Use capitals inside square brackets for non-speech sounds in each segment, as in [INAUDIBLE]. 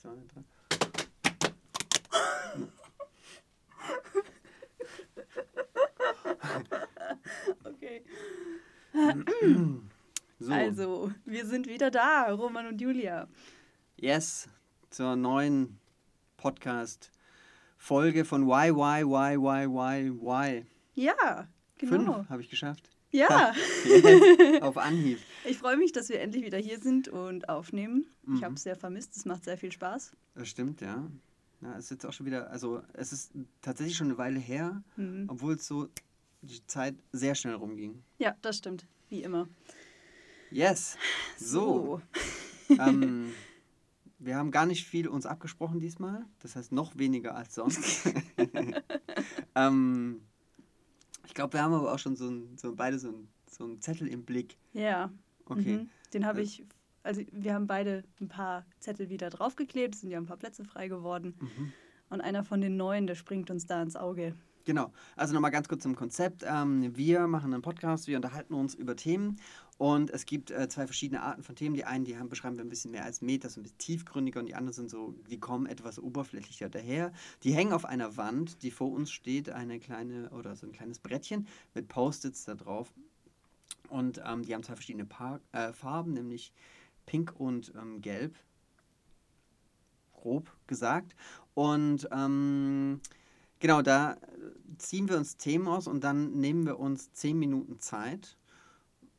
zwei, drei. Okay. [CLEARS THROAT] So, Also, wir sind wieder da, Roman und Julia. yes, zur neuen Podcast-Folge von Why, Why, Why, Why, Why, Why. Ja, genau. Fünf habe ich geschafft. Ja, Yes, [LAUGHS] auf Anhieb. ich freue mich, dass wir endlich wieder hier sind und aufnehmen. Ich Mhm. habe es sehr vermisst, es macht sehr viel Spaß. Das stimmt, ja. ja. Es ist jetzt auch schon wieder, also es ist tatsächlich schon eine Weile her, Mhm. obwohl es so die Zeit sehr schnell rumging. Ja, das stimmt, wie immer. Yes. So. [LAUGHS] ähm, [LAUGHS] wir haben gar nicht viel uns abgesprochen diesmal. Das heißt noch weniger als sonst. ähm, ich glaube, wir haben aber auch schon so, ein, so beide so ein, so einen Zettel im Blick. Ja. Okay. Mhm. Den habe Äh. ich, also wir haben beide ein paar Zettel wieder draufgeklebt, es sind ja ein paar Plätze frei geworden. Mhm. Und einer von den neuen, der springt uns da ins Auge. Genau, also nochmal ganz kurz zum Konzept. Ähm, wir machen einen Podcast, wir unterhalten uns über Themen und es gibt äh, zwei verschiedene Arten von Themen. Die einen, die haben, beschreiben wir ein bisschen mehr als Meta, so ein bisschen tiefgründiger und die anderen sind so, die kommen etwas oberflächlicher daher. Die hängen auf einer Wand, die vor uns steht, eine kleine oder so ein kleines Brettchen mit Post-its da drauf. Und ähm, die haben zwei verschiedene pa äh, Farben, nämlich Pink und ähm, Gelb. Grob gesagt. Und ähm, Genau, da äh, ziehen wir uns Themen aus und dann nehmen wir uns zehn Minuten Zeit.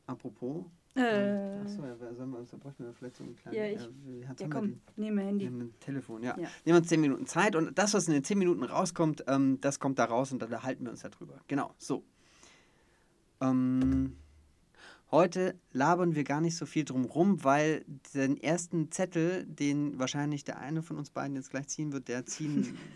Apropos. Äh, Achso, ja, sollen wir uns, da bräuchten wir vielleicht so einen kleinen. Ja, ich- äh, wie- hat's ja, komm, nehmen wir Handy. Ein Telefon, ja. Ja. Nehmen wir uns zehn Minuten Zeit und das, was in den zehn Minuten rauskommt, ähm, das kommt da raus und dann halten wir uns darüber. Genau, so. Ähm, heute labern wir gar nicht so viel drum rum, weil den ersten Zettel, den wahrscheinlich der eine von uns beiden jetzt gleich ziehen wird, der ziehen [LAUGHS]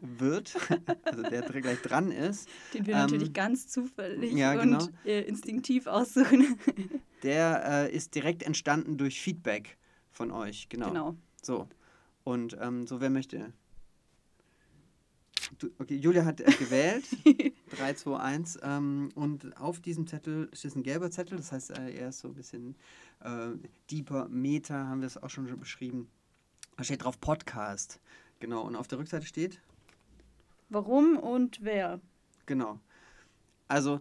wird, [LAUGHS] also der gleich dran ist, Den wir Ähm, natürlich ganz zufällig ja, und genau. äh, instinktiv aussuchen. [LAUGHS] der äh, ist direkt entstanden durch Feedback von euch. Genau. genau. So. Und ähm, so, wer möchte? Du, okay, Julia hat äh, gewählt. 3, 2, 1. Ähm, und auf diesem Zettel ist ein gelber Zettel, das heißt, äh, er ist so ein bisschen äh, deeper, Meta, haben wir es auch schon beschrieben. Da steht drauf Podcast. Genau. Und auf der Rückseite steht? Warum und wer? Genau. Also,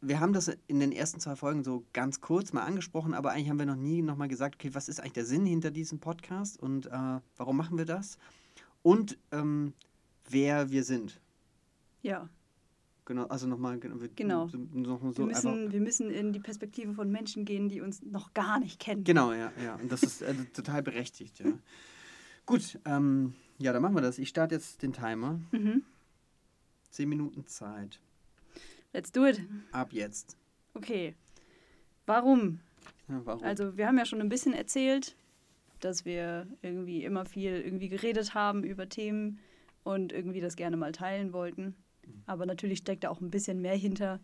wir haben das in den ersten zwei Folgen so ganz kurz mal angesprochen, aber eigentlich haben wir noch nie nochmal gesagt, okay, was ist eigentlich der Sinn hinter diesem Podcast und äh, warum machen wir das? Und ähm, wer wir sind. Ja, Genau, also nochmal genau. wir- Genau. So, noch so wir, müssen, einfach, wir müssen in die Perspektive von Menschen gehen, die uns noch gar nicht kennen. genau, ja, ja. Und das ist äh, total berechtigt, ja. Gut, ähm, ja, dann machen wir das. Ich starte jetzt den Timer. Mhm. Zehn Minuten Zeit. Let's do it. Ab jetzt. Okay. Warum? Ja, warum? Also, wir haben ja schon ein bisschen erzählt, dass wir irgendwie immer viel irgendwie geredet haben über Themen und irgendwie das gerne mal teilen wollten. Mhm. Aber natürlich steckt da auch ein bisschen mehr hinter.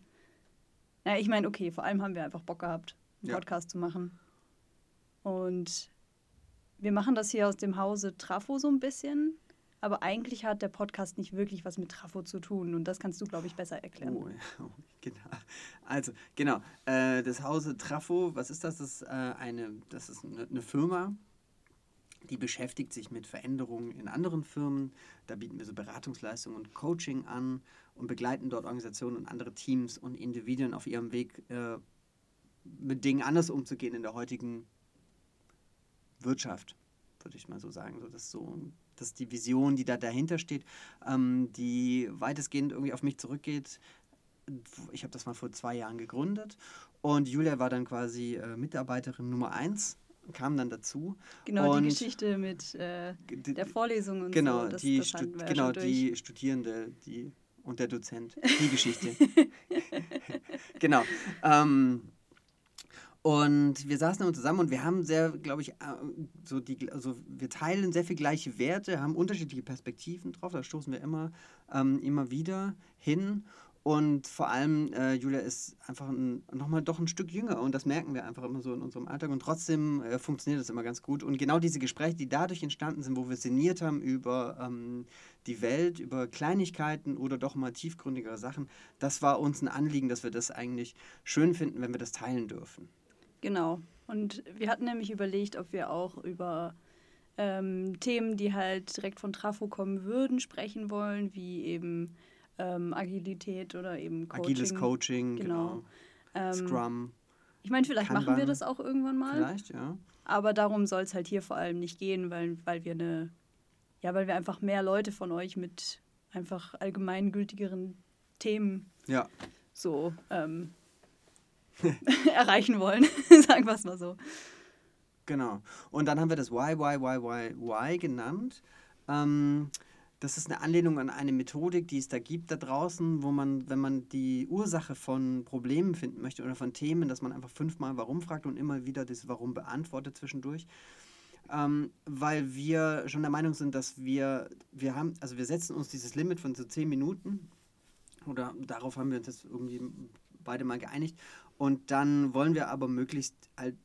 Na, ich meine, okay, vor allem haben wir einfach Bock gehabt, einen Ja. Podcast zu machen. Und wir machen das hier aus dem Hause Trafo so ein bisschen. Aber eigentlich hat der Podcast nicht wirklich was mit Trafo zu tun. Und das kannst du, glaube ich, besser erklären. Oh, ja, [LAUGHS] oh, genau. Also, genau. Äh, das Hause Trafo, was ist das? Das ist, äh, eine, das ist eine, eine Firma, die beschäftigt sich mit Veränderungen in anderen Firmen. Da bieten wir so Beratungsleistungen und Coaching an und begleiten dort Organisationen und andere Teams und Individuen auf ihrem Weg, äh, mit Dingen anders umzugehen in der heutigen Wirtschaft, würde ich mal so sagen. So, das, ist so, das ist die Vision, die da dahinter steht, ähm, die weitestgehend irgendwie auf mich zurückgeht. Ich habe das mal vor zwei Jahren gegründet und Julia war dann quasi äh, Mitarbeiterin Nummer eins, kam dann dazu. Genau, Und- die Geschichte mit äh, der Vorlesung und genau, so. Das, die, das ja genau die Studierende die, und der Dozent, [LAUGHS] die Geschichte. [LAUGHS] genau. Ähm, und wir saßen immer zusammen und wir haben sehr, glaube ich, äh, so die, also wir teilen sehr viel gleiche Werte, haben unterschiedliche Perspektiven drauf, da stoßen wir immer, ähm, immer wieder hin. Und vor allem, äh, Julia ist einfach ein, nochmal doch ein Stück jünger und das merken wir einfach immer so in unserem Alltag und trotzdem äh, funktioniert das immer ganz gut. Und genau diese Gespräche, die dadurch entstanden sind, wo wir sinniert haben über ähm, die Welt, über Kleinigkeiten oder doch mal tiefgründigere Sachen, das war uns ein Anliegen, dass wir das eigentlich schön finden, wenn wir das teilen dürfen. Genau. Und wir hatten nämlich überlegt, ob wir auch über ähm, Themen, die halt direkt von Trafo kommen würden, sprechen wollen, wie eben ähm, Agilität oder eben Coaching. Agiles Coaching, genau. genau. Ähm, Scrum. Ich meine, vielleicht Kanban. machen wir das auch irgendwann mal. Vielleicht, ja. Aber darum soll es halt hier vor allem nicht gehen, weil, weil wir eine, ja, weil wir einfach mehr Leute von euch mit einfach allgemeingültigeren Themen ja. so ähm, [LAUGHS] erreichen wollen, [LAUGHS] sagen wir es mal so. Genau. Und dann haben wir das Why, Why, Why, Why, Why genannt. Ähm, das ist eine Anlehnung an eine Methodik, die es da gibt da draußen, wo man, wenn man die Ursache von Problemen finden möchte oder von Themen, dass man einfach fünfmal Warum fragt und immer wieder das Warum beantwortet zwischendurch. Ähm, weil wir schon der Meinung sind, dass wir, wir haben, also wir setzen uns dieses Limit von so zehn Minuten oder darauf haben wir uns jetzt irgendwie beide mal geeinigt und dann wollen wir aber möglichst halt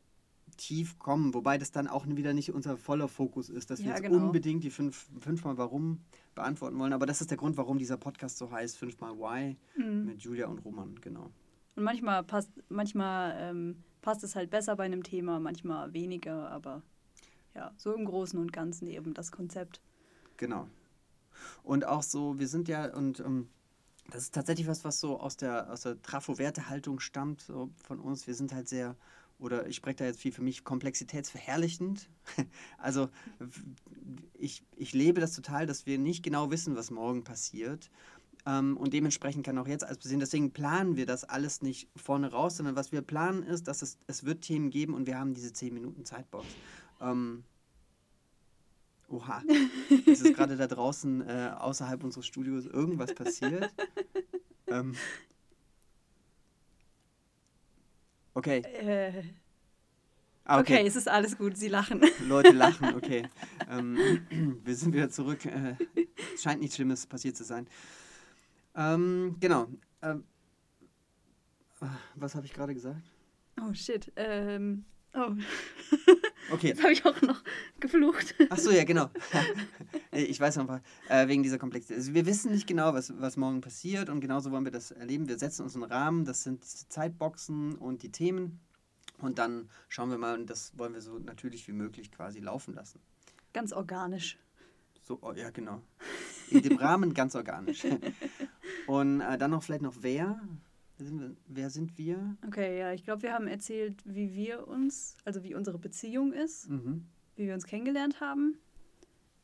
tief kommen, wobei das dann auch wieder nicht unser voller Fokus ist, dass ja, wir jetzt genau. unbedingt die fünf, fünfmal Warum beantworten wollen. Aber das ist der Grund, warum dieser Podcast so heißt, fünfmal Why mhm. mit Julia und Roman, genau. Und manchmal passt, manchmal ähm, passt es halt besser bei einem Thema, manchmal weniger, aber ja, so im Großen und Ganzen eben das Konzept. Genau. Und auch so, wir sind ja, und ähm, das ist tatsächlich was, was so aus der, aus der Trafo-Wertehaltung stammt, so von uns. Wir sind halt sehr oder ich spreche da jetzt viel für mich, komplexitätsverherrlichend. [LAUGHS] Also ich, ich lebe das total, dass wir nicht genau wissen, was morgen passiert. Ähm, und dementsprechend kann auch jetzt alles passieren. Deswegen planen wir das alles nicht vorne raus, sondern was wir planen ist, dass es, es wird Themen geben und wir haben diese 10 Minuten Zeitbox. Ähm, oha, [LAUGHS] es ist gerade da draußen äh, außerhalb unseres Studios irgendwas passiert. [LAUGHS] ähm, Okay. Äh, ah, okay. okay. es ist alles gut, Sie lachen. Leute [LAUGHS] lachen, okay. ähm, [CLEARS THROAT] wir sind wieder zurück. Äh, es scheint nichts Schlimmes passiert zu sein. Ähm, genau. Ähm, was habe ich gerade gesagt? Oh shit. Ähm, oh. Okay. Jetzt habe ich auch noch geflucht. Ach so, ja, genau. [LAUGHS] ich weiß noch äh, wegen dieser Komplexität. Also wir wissen nicht genau, was, was morgen passiert und genauso wollen wir das erleben. Wir setzen uns einen Rahmen, das sind die Zeitboxen und die Themen und dann schauen wir mal und das wollen wir so natürlich wie möglich quasi laufen lassen. Ganz organisch. So, oh, ja, genau. In dem Rahmen ganz organisch. [LAUGHS] Und äh, dann noch vielleicht noch wer? Wer sind wir? Wer sind wir? Okay, ja, ich glaube, wir haben erzählt, wie wir uns, also wie unsere Beziehung ist, mhm. wie wir uns kennengelernt haben,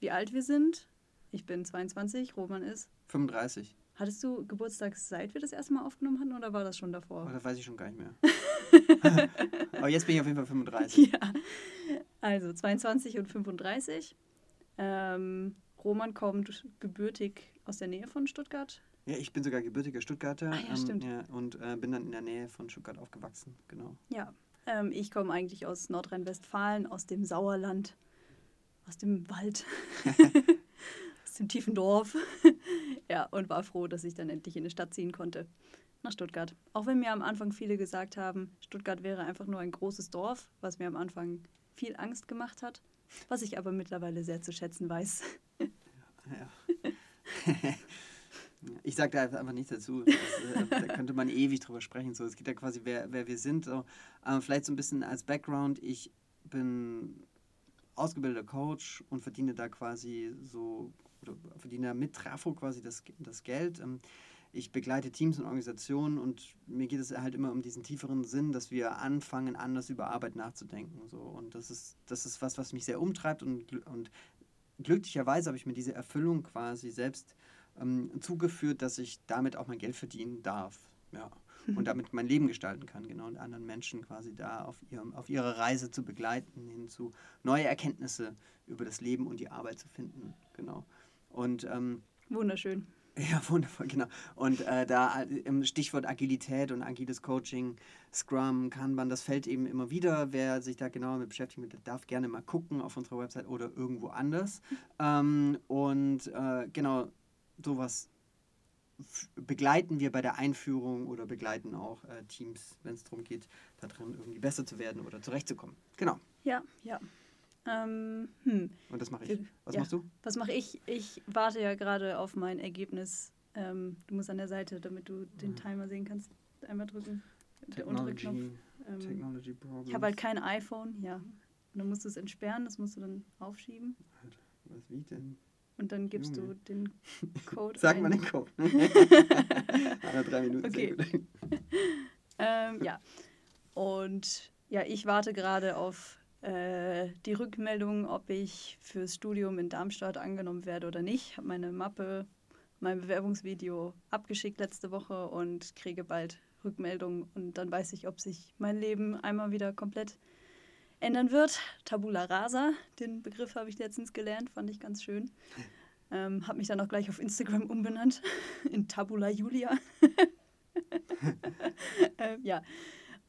wie alt wir sind. Ich bin 22, Roman ist 35. Hattest du Geburtstag, seit wir das erste Mal aufgenommen hatten oder war das schon davor? Oh, das weiß ich schon gar nicht mehr. [LAUGHS] [LAUGHS] Aber jetzt bin ich auf jeden Fall 35. Ja. Also 22 und 35. Ähm, Roman kommt gebürtig aus der Nähe von Stuttgart. Ja, ich bin sogar gebürtiger Stuttgarter. Ah, ja, stimmt. Ähm, ja, und äh, bin dann in der Nähe von Stuttgart aufgewachsen, genau. Ja, ähm, ich komme eigentlich aus Nordrhein-Westfalen, aus dem Sauerland, aus dem Wald, [LAUGHS] aus dem tiefen Dorf. [LAUGHS] ja, und war froh, dass ich dann endlich in eine Stadt ziehen konnte, nach Stuttgart. Auch wenn mir am Anfang viele gesagt haben, Stuttgart wäre einfach nur ein großes Dorf, was mir am Anfang viel Angst gemacht hat, was ich aber mittlerweile sehr zu schätzen weiß. ja. [LAUGHS] Ich sage da einfach nichts dazu. [LAUGHS] Das, äh, da könnte man ewig drüber sprechen. So, es geht ja quasi, wer, wer wir sind. So. Vielleicht so ein bisschen als Background. Ich bin ausgebildeter Coach und verdiene da quasi so, oder verdiene da mit Trafo quasi das, das Geld. Ähm, ich begleite Teams und Organisationen und mir geht es halt immer um diesen tieferen Sinn, dass wir anfangen, anders über Arbeit nachzudenken. So. Und das ist, das ist was, was mich sehr umtreibt und, und glücklicherweise habe ich mir diese Erfüllung quasi selbst ähm, zugeführt, dass ich damit auch mein Geld verdienen darf. Ja. Und damit mein Leben gestalten kann, genau, und anderen Menschen quasi da auf, ihrem, auf ihrer Reise zu begleiten, hin zu neue Erkenntnisse über das Leben und die Arbeit zu finden. Genau. Und ähm, wunderschön. [LAUGHS] Ja, wundervoll, genau. Und äh, da im Stichwort Agilität und agiles Coaching, Scrum, Kanban, das fällt eben immer wieder. Wer sich da genauer mit beschäftigt, darf gerne mal gucken auf unserer Website oder irgendwo anders. [LAUGHS] Ähm, und äh, genau, sowas begleiten wir bei der Einführung oder begleiten auch äh, Teams, wenn es darum geht, da drin irgendwie besser zu werden oder zurechtzukommen. Genau. Ja, ja. Ähm, hm. Und das mache ich. Was ja. machst du? Was mache ich? Ich warte ja gerade auf mein Ergebnis. Ähm, du musst an der Seite, damit du den Timer sehen kannst, einmal drücken. Der untere Knopf. Ähm, Technology Ich habe halt kein iPhone, ja. Und dann musst du es entsperren, das musst du dann aufschieben. Was, wie denn? Und dann gibst Junge. du den Code [LAUGHS] Sag ein. mal den Code. [LAUGHS] Alle drei Minuten. Okay. [LAUGHS] Ähm, ja. Und ja, ich warte gerade auf äh, die Rückmeldung, ob ich fürs Studium in Darmstadt angenommen werde oder nicht. Habe meine Mappe, mein Bewerbungsvideo abgeschickt letzte Woche und kriege bald Rückmeldung. Und dann weiß ich, ob sich mein Leben einmal wieder komplett ändern wird. Tabula rasa, den Begriff habe ich letztens gelernt, fand ich ganz schön. Ähm, habe mich dann auch gleich auf Instagram umbenannt [LAUGHS] in Tabula Julia. [LAUGHS] ähm, ja,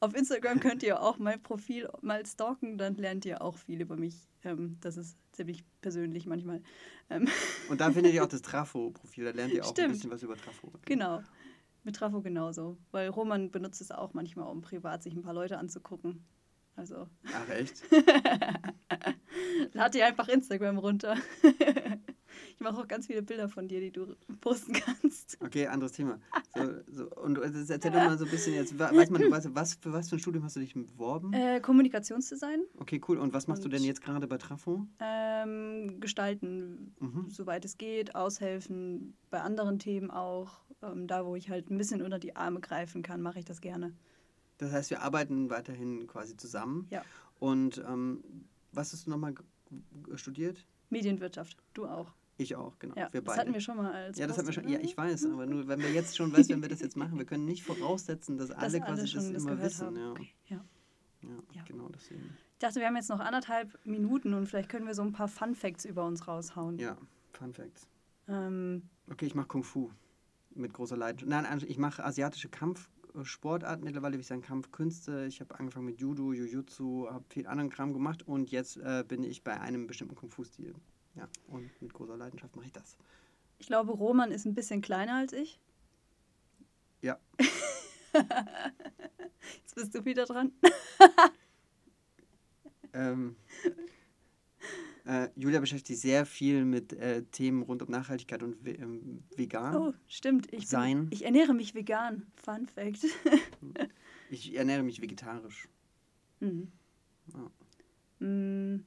auf Instagram könnt ihr auch mein Profil mal stalken, dann lernt ihr auch viel über mich. Ähm, das ist ziemlich persönlich manchmal. Ähm, [LAUGHS] Und da findet ihr auch das Trafo-Profil. Da lernt ihr auch Stimmt. ein bisschen was über Trafo. genau. Mit Trafo genauso. Weil Roman benutzt es auch manchmal, um privat sich ein paar Leute anzugucken. Also Ach, echt? [LAUGHS] lad dir einfach Instagram runter. ich mache auch ganz viele Bilder von dir, die du posten kannst. Okay, anderes Thema. So, so, und das erzähl doch mal so ein bisschen jetzt. Weiß man, [CLEARS THROAT] du, was, für was für ein Studium hast du dich beworben? Äh, Kommunikationsdesign, Okay, cool. Und was machst du und- denn jetzt gerade bei Trafo? ähm, gestalten, Mhm. soweit es geht, aushelfen, bei anderen Themen auch. Ähm, da, wo ich halt ein bisschen unter die Arme greifen kann, mache ich das gerne. Das heißt, wir arbeiten weiterhin quasi zusammen. Ja. Und ähm, was hast du nochmal g- studiert? Medienwirtschaft, du auch. Ich auch, genau. Ja, wir das beide. hatten wir schon mal als ja, das hatten wir schon. Ja, ich weiß, aber nur, wenn wir jetzt schon, weißt, wenn wir das jetzt machen, wir können nicht voraussetzen, dass [LAUGHS] Dass alle quasi das, immer gehört wissen. Ja. Okay, ja. Ja, Ja. genau deswegen. Ich dachte, wir haben jetzt noch anderthalb Minuten und vielleicht können wir so ein paar Fun Facts über uns raushauen. Ja, Fun Facts. Ähm, Okay, ich mache Kung Fu mit großer Leidenschaft. Nein, also ich mache asiatische Kampfsportarten mittlerweile, würde ich sagen Kampfkünste. Ich habe angefangen mit Judo, Jujutsu, habe viel anderen Kram gemacht und jetzt äh, bin ich bei einem bestimmten Kung Fu-Stil. Ja, und mit großer Leidenschaft mache ich das. ich glaube, Roman ist ein bisschen kleiner als ich. Ja. [LAUGHS] Jetzt bist du wieder dran. Ähm, [LAUGHS] äh, Julia beschäftigt sich sehr viel mit äh, Themen rund um Nachhaltigkeit und ve ähm, vegan. Oh, stimmt. Ich, Sein. bin, ich ernähre mich vegan. Fun Fact. [LAUGHS] Ich ernähre mich vegetarisch. mhm. Ja. Mm,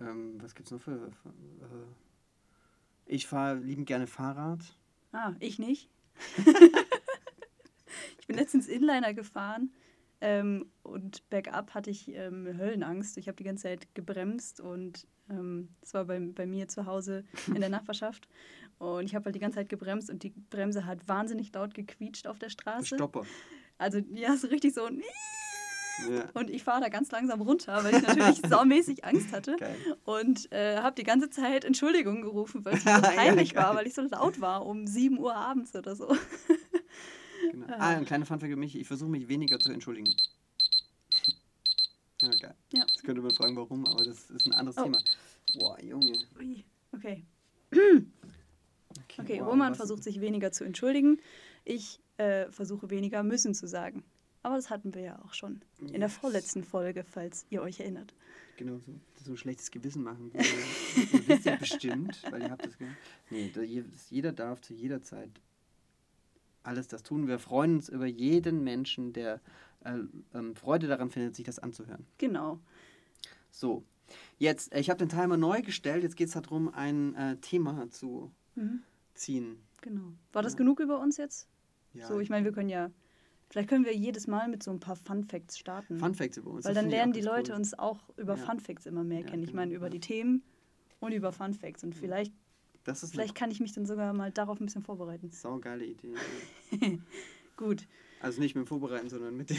Ähm, was gibt's noch für. für äh, ich fahre liebend gerne Fahrrad. Ah, ich nicht. [LAUGHS] [LAUGHS] ich bin letztens Inliner gefahren ähm, und bergab hatte ich ähm, Höllenangst. Ich habe die ganze Zeit gebremst und ähm, das war bei, bei mir zu Hause in der [LAUGHS] Nachbarschaft. Und ich habe halt die ganze Zeit gebremst und die Bremse hat wahnsinnig laut gequietscht auf der Straße. Stopper. Also ja, so richtig so. Ja. [LAUGHS] Und ich fahre da ganz langsam runter, weil ich natürlich [LAUGHS] saumäßig Angst hatte. Geil. Und äh, habe die ganze Zeit Entschuldigung gerufen, weil es mir Ja, so peinlich geil. war, weil ich so laut war um 7 Uhr abends oder so. Genau. Ah, ein kleiner Funfact für mich. Ich versuche mich weniger zu entschuldigen. [LAUGHS] Ja, geil. Ja. Jetzt könnte man fragen, warum, aber das ist ein anderes Oh. Thema. Boah, Junge. Ui, okay. Okay, Okay, wow, Roman versucht sich weniger zu entschuldigen. Ich äh, versuche weniger müssen zu sagen. Aber das hatten wir ja auch schon in der Yes. vorletzten Folge, falls ihr euch erinnert. Genau, so, so ein schlechtes Gewissen machen. Ihr, [LAUGHS] ihr wisst ja bestimmt, weil ihr habt das gehört. Nee, jeder darf zu jeder Zeit alles das tun. Wir freuen uns über jeden Menschen, der äh, ähm, Freude daran findet, sich das anzuhören. Genau. So, jetzt, äh, ich habe den Timer neu gestellt. Jetzt geht es darum, ein äh, Thema zu Mhm, ziehen. genau. War das Ja. genug über uns jetzt? Ja, So, ich meine, wir können ja. Vielleicht können wir jedes Mal mit so ein paar Fun Facts starten. Fun Facts über uns. Weil dann ich lernen die Leute cool. uns auch über Ja. Fun Facts immer mehr Ja, kennen. Ich genau, meine, über die Themen und über Fun Facts. Und vielleicht, Das ist vielleicht kann ich mich dann sogar mal darauf ein bisschen vorbereiten. eine saugeile Idee. [LAUGHS] Gut. Also nicht mit dem Vorbereiten, sondern mit dem.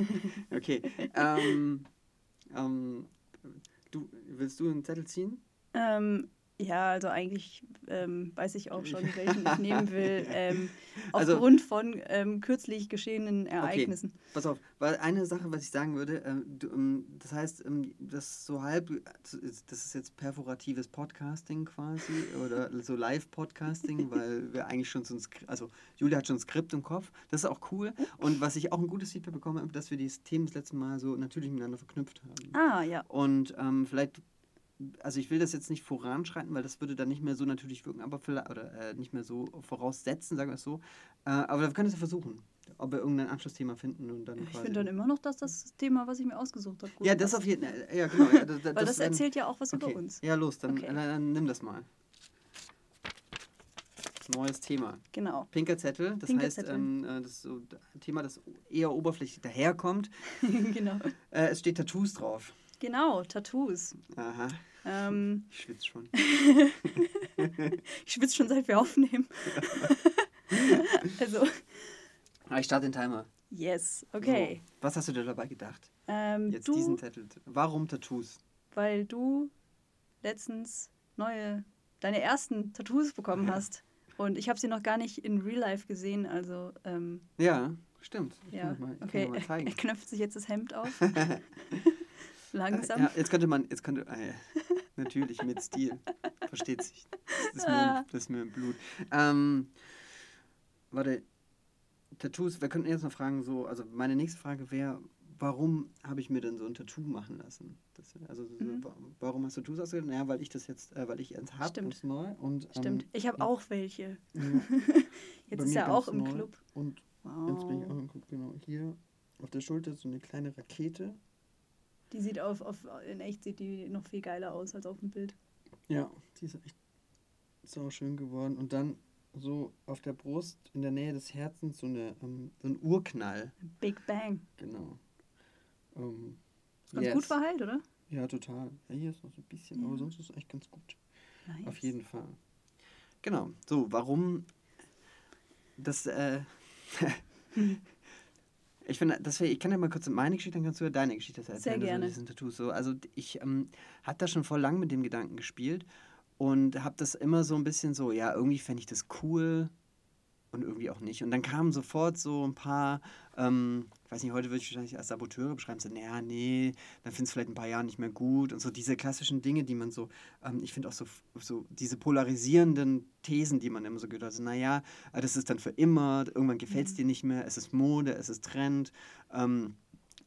[LAUGHS] okay. Ähm, ähm, du, willst du einen Zettel ziehen? Ähm, ja, also eigentlich ähm, weiß ich auch schon, welchen ich nehmen will, [LAUGHS] ähm, Also- aufgrund von ähm, kürzlich geschehenen Ereignissen. Pass auf, weil eine Sache, was ich sagen würde, ähm, du, ähm, das heißt, ähm, das so halb, das ist jetzt perforatives Podcasting quasi [LAUGHS] oder so Live-Podcasting, weil wir eigentlich schon so ein Skript, also Julia hat schon ein Skript im Kopf, das ist auch cool. Und was ich auch ein gutes Feedback bekommen habe, dass wir die Themen das letzte Mal so natürlich miteinander verknüpft haben. Ah, ja. Und vielleicht, also ich will das jetzt nicht voranschreiten, weil das würde dann nicht mehr so natürlich wirken, aber vielleicht, oder äh, nicht mehr so voraussetzen, sagen wir es so. Äh, aber wir können es ja versuchen. ob wir irgendein Anschlussthema finden und dann Ich finde dann immer noch, dass das Thema, was ich mir ausgesucht habe, gut ja, das passt. auf jeden Fall. Ja, genau. Ja, [LAUGHS] das, Weil das werden- erzählt ja auch was okay. über uns. Ja, los, dann, Okay. dann, dann nimm das mal. Neues Thema. Genau. Pinker Zettel, das Pinker heißt, Zettel. ähm, äh, das ist so ein Thema, das eher oberflächlich daherkommt. [LAUGHS] genau. Äh, es steht Tattoos drauf. Genau, Tattoos. Aha, Ähm, ich schwitze schon. [LAUGHS] ich schwitze schon seit wir aufnehmen. [LAUGHS] also, Ah, ich starte den Timer. yes, okay. So, was hast du dir dabei gedacht? Ähm, Jetzt du, diesen Zettel. Warum Tattoos? weil du letztens neue, deine ersten Tattoos bekommen Ja. hast. Und ich habe sie noch gar nicht in Real Life gesehen, also ähm, Ja, stimmt. Ich ja, kann mal, ich okay. kann mal Er, zeigen. [LAUGHS] er knöpft sich jetzt das Hemd auf. Langsam. Ja, jetzt könnte man, jetzt könnte, äh, natürlich mit Stil, versteht sich. Das ist mir, Ah. das ist mir im Blut. Ähm, warte, Tattoos, wir könnten jetzt noch fragen, so, also meine nächste Frage wäre, warum habe ich mir denn so ein Tattoo machen lassen? Das, also, so, Mhm. wa- warum hast du Tattoos ausgewählt? Naja, weil ich das jetzt, äh, weil ich eins habe, Stimmt. ganz neu. Und, Stimmt. Ähm, Ich habe auch welche. ja, [LAUGHS] Jetzt bei ist er auch im neu. Club. Und jetzt bin ich auch Wow. im Club, genau. Hier auf der Schulter so eine kleine Rakete. Die sieht auf, auf, in echt sieht die noch viel geiler aus als auf dem Bild. Ja, die ist echt sau schön geworden. Und dann so auf der Brust in der Nähe des Herzens so, eine, ähm, so ein Urknall. Big Bang. Genau. Ähm, Ist ganz yes. gut verheilt, oder? Ja, total. Ja, hier ist noch so ein bisschen, Ja. aber sonst ist es echt ganz gut. Nice. Auf jeden Fall. Genau. So, warum das, äh, [LAUGHS] ich finde, das wär, ich kann ja mal kurz meine Geschichte, dann kannst du ja deine Geschichte erzählen. Sehr also gerne. diesen Tattoos. So, also ich ähm, habe da schon vor lang mit dem Gedanken gespielt und habe das immer so ein bisschen so, ja, irgendwie fände ich das cool und irgendwie auch nicht. Und dann kamen sofort so ein paar, ähm, ich weiß nicht, heute würde ich wahrscheinlich als Saboteure beschreiben, so, naja, nee, dann findest du vielleicht in ein paar Jahren nicht mehr gut und so diese klassischen Dinge, die man so, ähm, ich finde auch so, so diese polarisierenden Thesen, die man immer so gehört hat, also, naja, äh, das ist dann für immer, irgendwann gefällt es Mhm. dir nicht mehr, es ist Mode, es ist Trend, ähm,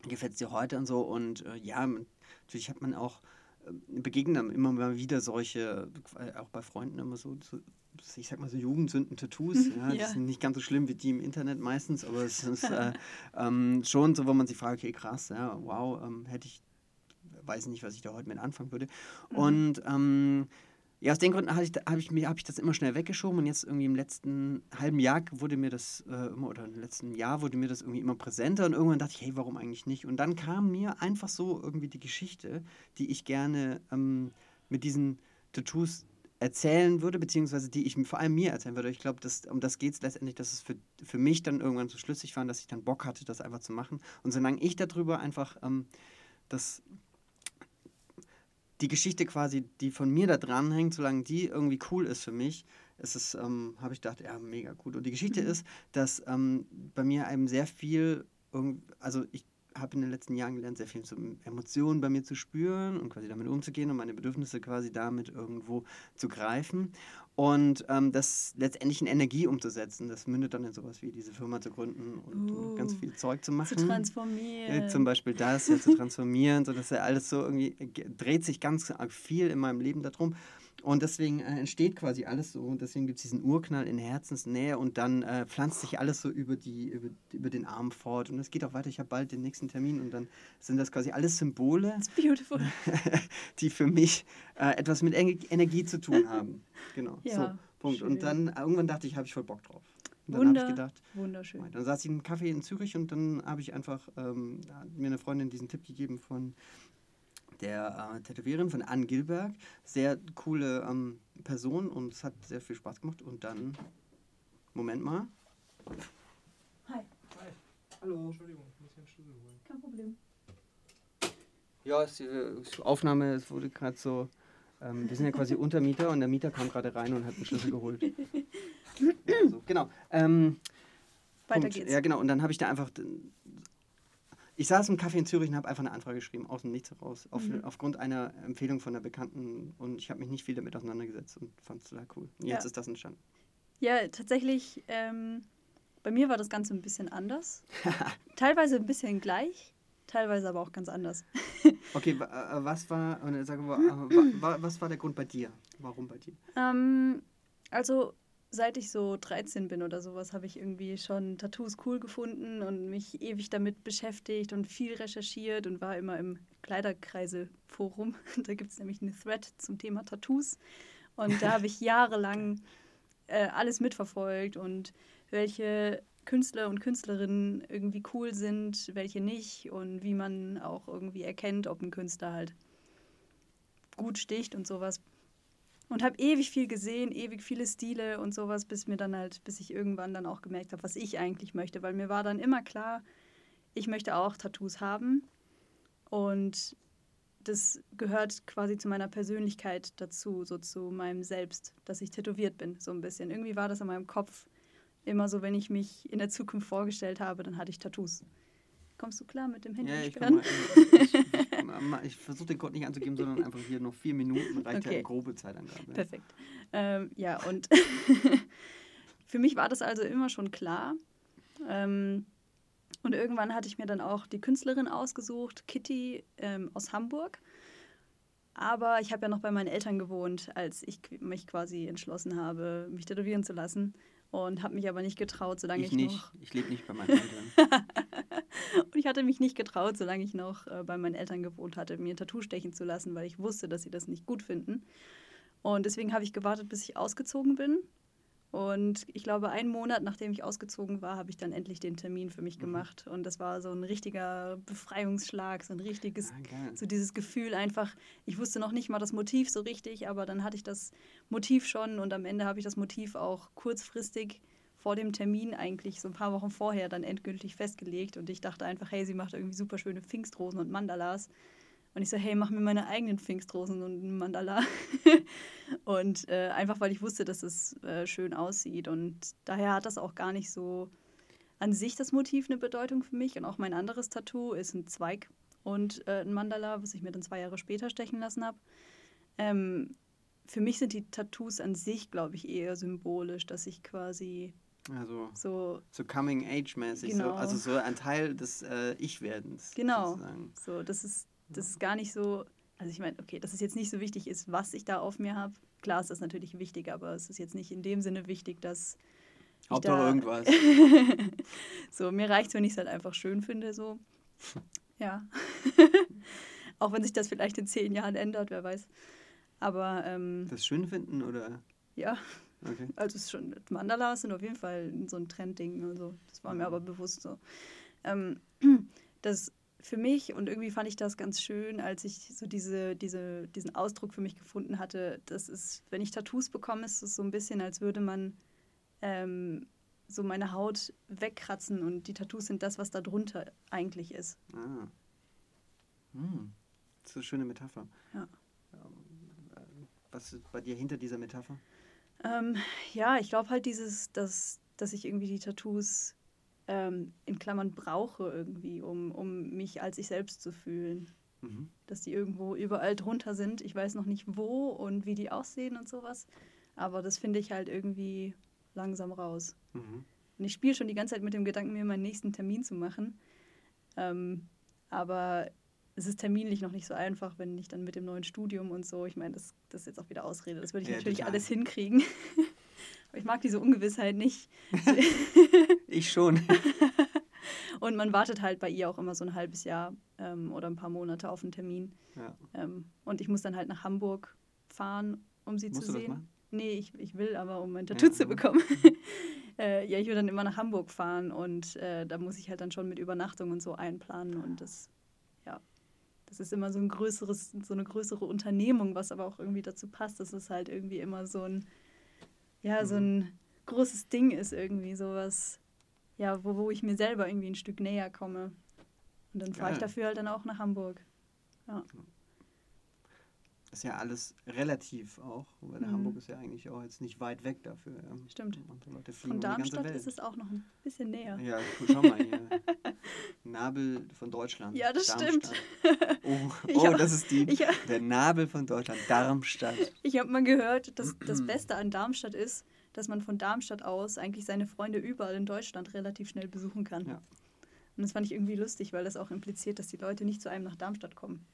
gefällt es dir heute und so und äh, ja, natürlich hat man auch äh, begegnen dann immer mal wieder solche, äh, auch bei Freunden immer so, so ich sag mal so Jugendsünden-Tattoos. Ja, Ja. Die sind nicht ganz so schlimm wie die im Internet meistens, aber es ist äh, [LAUGHS] ähm, schon so, wo man sich fragt, okay, krass, ja, wow, ähm, hätte ich, weiß nicht, was ich da heute mit anfangen würde. Mhm. Und ähm, ja, aus den Gründen habe ich, hab ich, hab ich das immer schnell weggeschoben und jetzt irgendwie im letzten halben Jahr wurde mir das äh, immer, oder im letzten Jahr wurde mir das irgendwie immer präsenter und irgendwann dachte ich, hey, warum eigentlich nicht? Und dann kam mir einfach so irgendwie die Geschichte, die ich gerne ähm, mit diesen Tattoos erzählen würde, beziehungsweise die ich mir- vor allem mir erzählen würde. Ich glaube, um das geht es letztendlich, dass es für, für mich dann irgendwann so schlüssig war, und dass ich dann Bock hatte, das einfach zu machen. Und solange ich darüber einfach ähm, das die Geschichte quasi, die von mir da dran hängt, solange die irgendwie cool ist für mich, ist es, ähm, habe ich gedacht, ja, mega gut. Und die Geschichte Mhm. ist, dass ähm, bei mir eben sehr viel, also ich habe in den letzten Jahren gelernt, sehr viel so Emotionen bei mir zu spüren und quasi damit umzugehen und meine Bedürfnisse quasi damit irgendwo zu greifen und ähm, das letztendlich in Energie umzusetzen. Das mündet dann in sowas wie diese Firma zu gründen und, und ganz Uh, viel Zeug zu Zu machen. transformieren. Äh, Zum Beispiel das, ja, zu transformieren, so dass ja alles so irgendwie äh, dreht sich ganz arg viel in meinem Leben darum. Und deswegen äh, entsteht quasi alles so und deswegen gibt es diesen Urknall in Herzensnähe und dann äh, pflanzt sich alles so über, die, über, über den Arm fort. Und es geht auch weiter, ich habe bald den nächsten Termin und dann sind das quasi alles Symbole, [LAUGHS] die für mich äh, etwas mit Ener- Energie zu tun [LAUGHS] haben. Genau, Ja, so, Punkt. Und schön. dann äh, irgendwann dachte ich, habe ich voll Bock drauf. Und dann habe ich gedacht, wunderschön. dann saß ich im Café in Zürich und dann habe ich einfach ähm, mir eine Freundin diesen Tipp gegeben von der äh, Tätowiererin von Anne Gilberg. Sehr coole ähm, Person und es hat sehr viel Spaß gemacht. Und dann, Moment mal. Hi, Hallo. Entschuldigung, ich muss hier einen Schlüssel holen. kein Problem. Ja, es, äh, Aufnahme, es wurde gerade so. Ähm, wir sind ja quasi Untermieter und der Mieter kam gerade rein und hat einen Schlüssel geholt. [LAUGHS] so, genau. Ähm, Weiter Punkt. geht's. Ja, genau. Und dann habe ich da einfach. Ich saß im Café in Zürich und habe einfach eine Anfrage geschrieben, aus dem Nichts heraus. Auf, Mhm. Aufgrund einer Empfehlung von einer Bekannten. Und ich habe mich nicht viel damit auseinandergesetzt und fand es total cool. Und Jetzt Ja. ist das entstanden. Ja, tatsächlich, ähm, bei mir war das Ganze ein bisschen anders. [LAUGHS] teilweise ein bisschen gleich, teilweise aber auch ganz anders. [LAUGHS] Okay, äh, was war, äh, sag mal, wa, wa, was war der Grund bei dir? Warum bei dir? Ähm, also, seit ich so 13 bin oder sowas, habe ich irgendwie schon Tattoos cool gefunden und mich ewig damit beschäftigt und viel recherchiert und war immer im Kleiderkreise-Forum. [LAUGHS] Da gibt es nämlich einen Thread zum Thema Tattoos. Und da habe ich [LAUGHS] jahrelang äh, alles mitverfolgt und welche Künstler und Künstlerinnen irgendwie cool sind, welche nicht und wie man auch irgendwie erkennt, ob ein Künstler halt gut sticht und sowas. Und habe ewig viel gesehen, ewig viele Stile und sowas, bis mir dann halt, bis ich irgendwann dann auch gemerkt habe, was ich eigentlich möchte. Weil mir war dann immer klar, ich möchte auch Tattoos haben. Und das gehört quasi zu meiner Persönlichkeit dazu, so zu meinem Selbst, dass ich tätowiert bin, so ein bisschen. Irgendwie war das in meinem Kopf immer so, wenn ich mich in der Zukunft vorgestellt habe, dann hatte ich Tattoos. Kommst du klar mit dem Handy? Ja, ich, ich, ich, versuche den Code nicht anzugeben, [LAUGHS] sondern einfach hier noch vier Minuten reicht okay. ja grobe Zeitangabe. Perfekt. Ähm, ja, und [LAUGHS] für mich war das also immer schon klar. Ähm, und irgendwann hatte ich mir dann auch die Künstlerin ausgesucht, Kitty ähm, aus Hamburg. Aber ich habe ja noch bei meinen Eltern gewohnt, als ich mich quasi entschlossen habe, mich tätowieren zu lassen. Und habe mich aber nicht getraut, solange ich, ich nicht. noch. Ich lebe nicht bei meinen Eltern. [LAUGHS] und ich hatte mich nicht getraut, solange ich noch äh, bei meinen Eltern gewohnt hatte, mir ein Tattoo stechen zu lassen, weil ich wusste, dass sie das nicht gut finden. Und deswegen habe ich gewartet, bis ich ausgezogen bin. Und ich glaube, einen Monat nachdem ich ausgezogen war, habe ich dann endlich den Termin für mich mhm. gemacht. Und das war so ein richtiger Befreiungsschlag, so ein richtiges, ah, so dieses Gefühl einfach, ich wusste noch nicht mal das Motiv so richtig, aber dann hatte ich das Motiv schon und am Ende habe ich das Motiv auch kurzfristig vor dem Termin eigentlich, so ein paar Wochen vorher, dann endgültig festgelegt. Und ich dachte einfach, hey, sie macht irgendwie super schöne Pfingstrosen und Mandalas. Und ich so, hey, mach mir meine eigenen Pfingstrosen und ein Mandala. [LAUGHS] und äh, einfach, weil ich wusste, dass es äh, schön aussieht. Und daher hat das auch gar nicht so an sich das Motiv eine Bedeutung für mich. Und auch mein anderes Tattoo ist ein Zweig und äh, ein Mandala, was ich mir dann zwei Jahre später stechen lassen habe. Ähm, für mich sind die Tattoos an sich, glaube ich, eher symbolisch, dass ich quasi also so, so Coming-Age-mäßig, genau. so, also so ein Teil des äh, Ich-Werdens. Genau. Sozusagen. So, das ist das ist gar nicht so, also ich meine, okay, dass es jetzt nicht so wichtig ist, was ich da auf mir habe. Klar ist das natürlich wichtig, aber es ist jetzt nicht in dem Sinne wichtig, dass. Hauptsache da, irgendwas. [LAUGHS] so, mir reicht es, wenn ich es halt einfach schön finde, so. [LAUGHS] Ja. [LAUGHS] Auch wenn sich das vielleicht in zehn Jahren ändert, wer weiß. Aber. Ähm, das schön finden oder? Ja. Okay. Also es ist schon, Mandalas sind auf jeden Fall so ein Trendding. Also das war mir aber bewusst so. Ähm, das für mich und irgendwie fand ich das ganz schön, als ich so diese, diese, diesen Ausdruck für mich gefunden hatte. Das ist, wenn ich Tattoos bekomme, ist es so ein bisschen, als würde man ähm, so meine Haut wegkratzen und die Tattoos sind das, was da drunter eigentlich ist. Ah. Hm. Das ist eine schöne Metapher. Ja. Ähm, was ist bei dir hinter dieser Metapher? Ähm, ja, ich glaube halt dieses, dass, dass ich irgendwie die Tattoos ähm, in Klammern brauche irgendwie, um, um mich als ich selbst zu fühlen. Mhm. Dass die irgendwo überall drunter sind. Ich weiß noch nicht wo und wie die aussehen und sowas. Aber das finde ich halt irgendwie langsam raus. Mhm. Und ich spiele schon die ganze Zeit mit dem Gedanken, mir meinen nächsten Termin zu machen. Ähm, aber es ist terminlich noch nicht so einfach, wenn ich dann mit dem neuen Studium und so, ich meine, das, das ist jetzt auch wieder Ausrede, das würde ich ja, natürlich total. alles hinkriegen. [LAUGHS] Aber ich mag diese Ungewissheit nicht. [LAUGHS] ich schon. [LAUGHS] Und man wartet halt bei ihr auch immer so ein halbes Jahr ähm, oder ein paar Monate auf einen Termin. Ja. Ähm, und ich muss dann halt nach Hamburg fahren, um sie Musst zu sehen. Du das machen? Nee, ich, ich will aber, um mein Tattoo ja, zu bekommen. äh, ja, ich will dann immer nach Hamburg fahren und äh, da muss ich halt dann schon mit Übernachtung und so einplanen. Und das, das ist immer so ein größeres, so eine größere Unternehmung, was aber auch irgendwie dazu passt. Das ist halt irgendwie immer so ein ja, so mhm. ein großes Ding ist irgendwie, sowas, ja, wo, wo ich mir selber irgendwie ein Stück näher komme. Und dann fahre ich dafür halt dann auch nach Hamburg. Ja. Ist ja alles relativ auch, weil mhm. Hamburg ist ja eigentlich auch jetzt nicht weit weg dafür. Ja. Stimmt. Von Darmstadt ist es auch noch ein bisschen näher. Ja, schau mal hier. [LAUGHS] Nabel von Deutschland. Ja, das Darmstadt. stimmt. Oh, [LAUGHS] oh das ist die, der Nabel von Deutschland, Darmstadt. Ich habe mal gehört, dass das [CLEARS THROAT] Beste an Darmstadt ist, dass man von Darmstadt aus eigentlich seine Freunde überall in Deutschland relativ schnell besuchen kann. Ja. Und das fand ich irgendwie lustig, weil das auch impliziert, dass die Leute nicht zu einem nach Darmstadt kommen.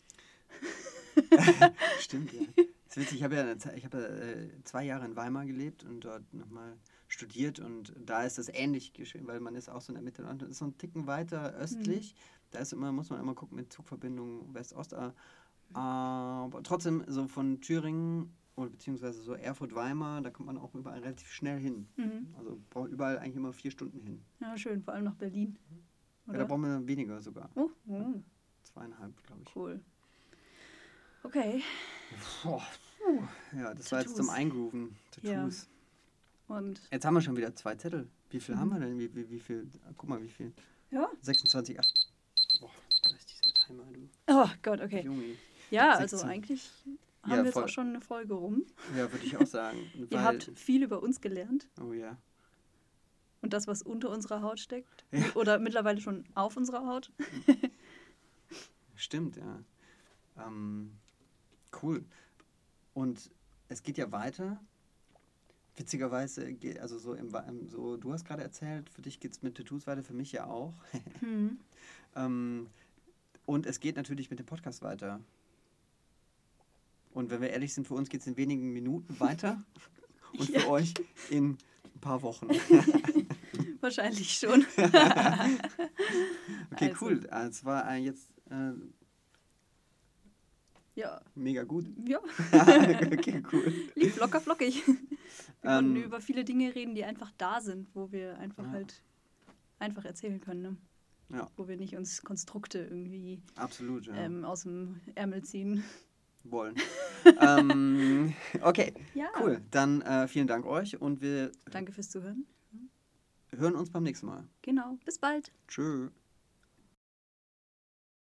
[LAUGHS] Stimmt, ja. ist witzig, ich habe ja, ich habe ja, äh, zwei Jahre in Weimar gelebt und dort nochmal studiert und da ist das ähnlich geschehen, weil man ist auch so in der Mitte und ist so ein Ticken weiter östlich. Da ist immer, muss man immer gucken mit Zugverbindung West-Ost. äh, Aber trotzdem so von Thüringen oder beziehungsweise so Erfurt-Weimar, da kommt man auch überall relativ schnell hin. Mhm. Also braucht überall eigentlich immer vier Stunden hin. Ja, schön, vor allem nach Berlin. Ja, da brauchen wir weniger sogar. Oh, oh, Zweieinhalb, glaube ich. cool. Okay. Boah. Ja, das war jetzt zum Tattoos. Eingrooven. Ja. Tattoos. Und Jetzt haben wir schon wieder zwei Zettel. Wie viel Mhm. haben wir denn? Wie, wie, wie viel? Guck mal, wie viel. ja. 26, 8. Boah, da ist dieser Timer, du. Oh Gott, okay. Junge. Ja, also 16. eigentlich Ja, haben wir jetzt voll. auch schon eine Folge rum. Ja, würde ich auch sagen. [LAUGHS] Ihr habt viel über uns gelernt Oh ja. und das, was unter unserer Haut steckt. Ja. Oder mittlerweile schon auf unserer Haut. [LAUGHS] Stimmt, ja. Ähm, cool. Und es geht ja weiter. Witzigerweise, ge- also so, im, so du hast gerade erzählt, für dich geht es mit Tattoos weiter, für mich ja auch. [LAUGHS] Hm. Ähm, und es geht natürlich mit dem Podcast weiter. Und wenn wir ehrlich sind, für uns geht es in wenigen Minuten [LAUGHS] weiter. Und für Ja. euch in ein paar Wochen. [LAUGHS] Wahrscheinlich schon. Okay, Also. cool. Ah, Es war jetzt äh, Ja, mega gut. ja. [LAUGHS] okay, cool. Lief locker flockig. Wir Ähm, konnten über viele Dinge reden, die einfach da sind, wo wir einfach Ja. halt einfach erzählen können. Ne? Ja. Wo wir nicht uns Konstrukte irgendwie Absolut, ja. ähm, aus dem Ärmel ziehen. Wollen. [LAUGHS] ähm, okay, Ja. cool. Dann äh, vielen Dank euch und wir Danke fürs Zuhören. hören uns beim nächsten Mal. Genau. Bis bald. Tschö.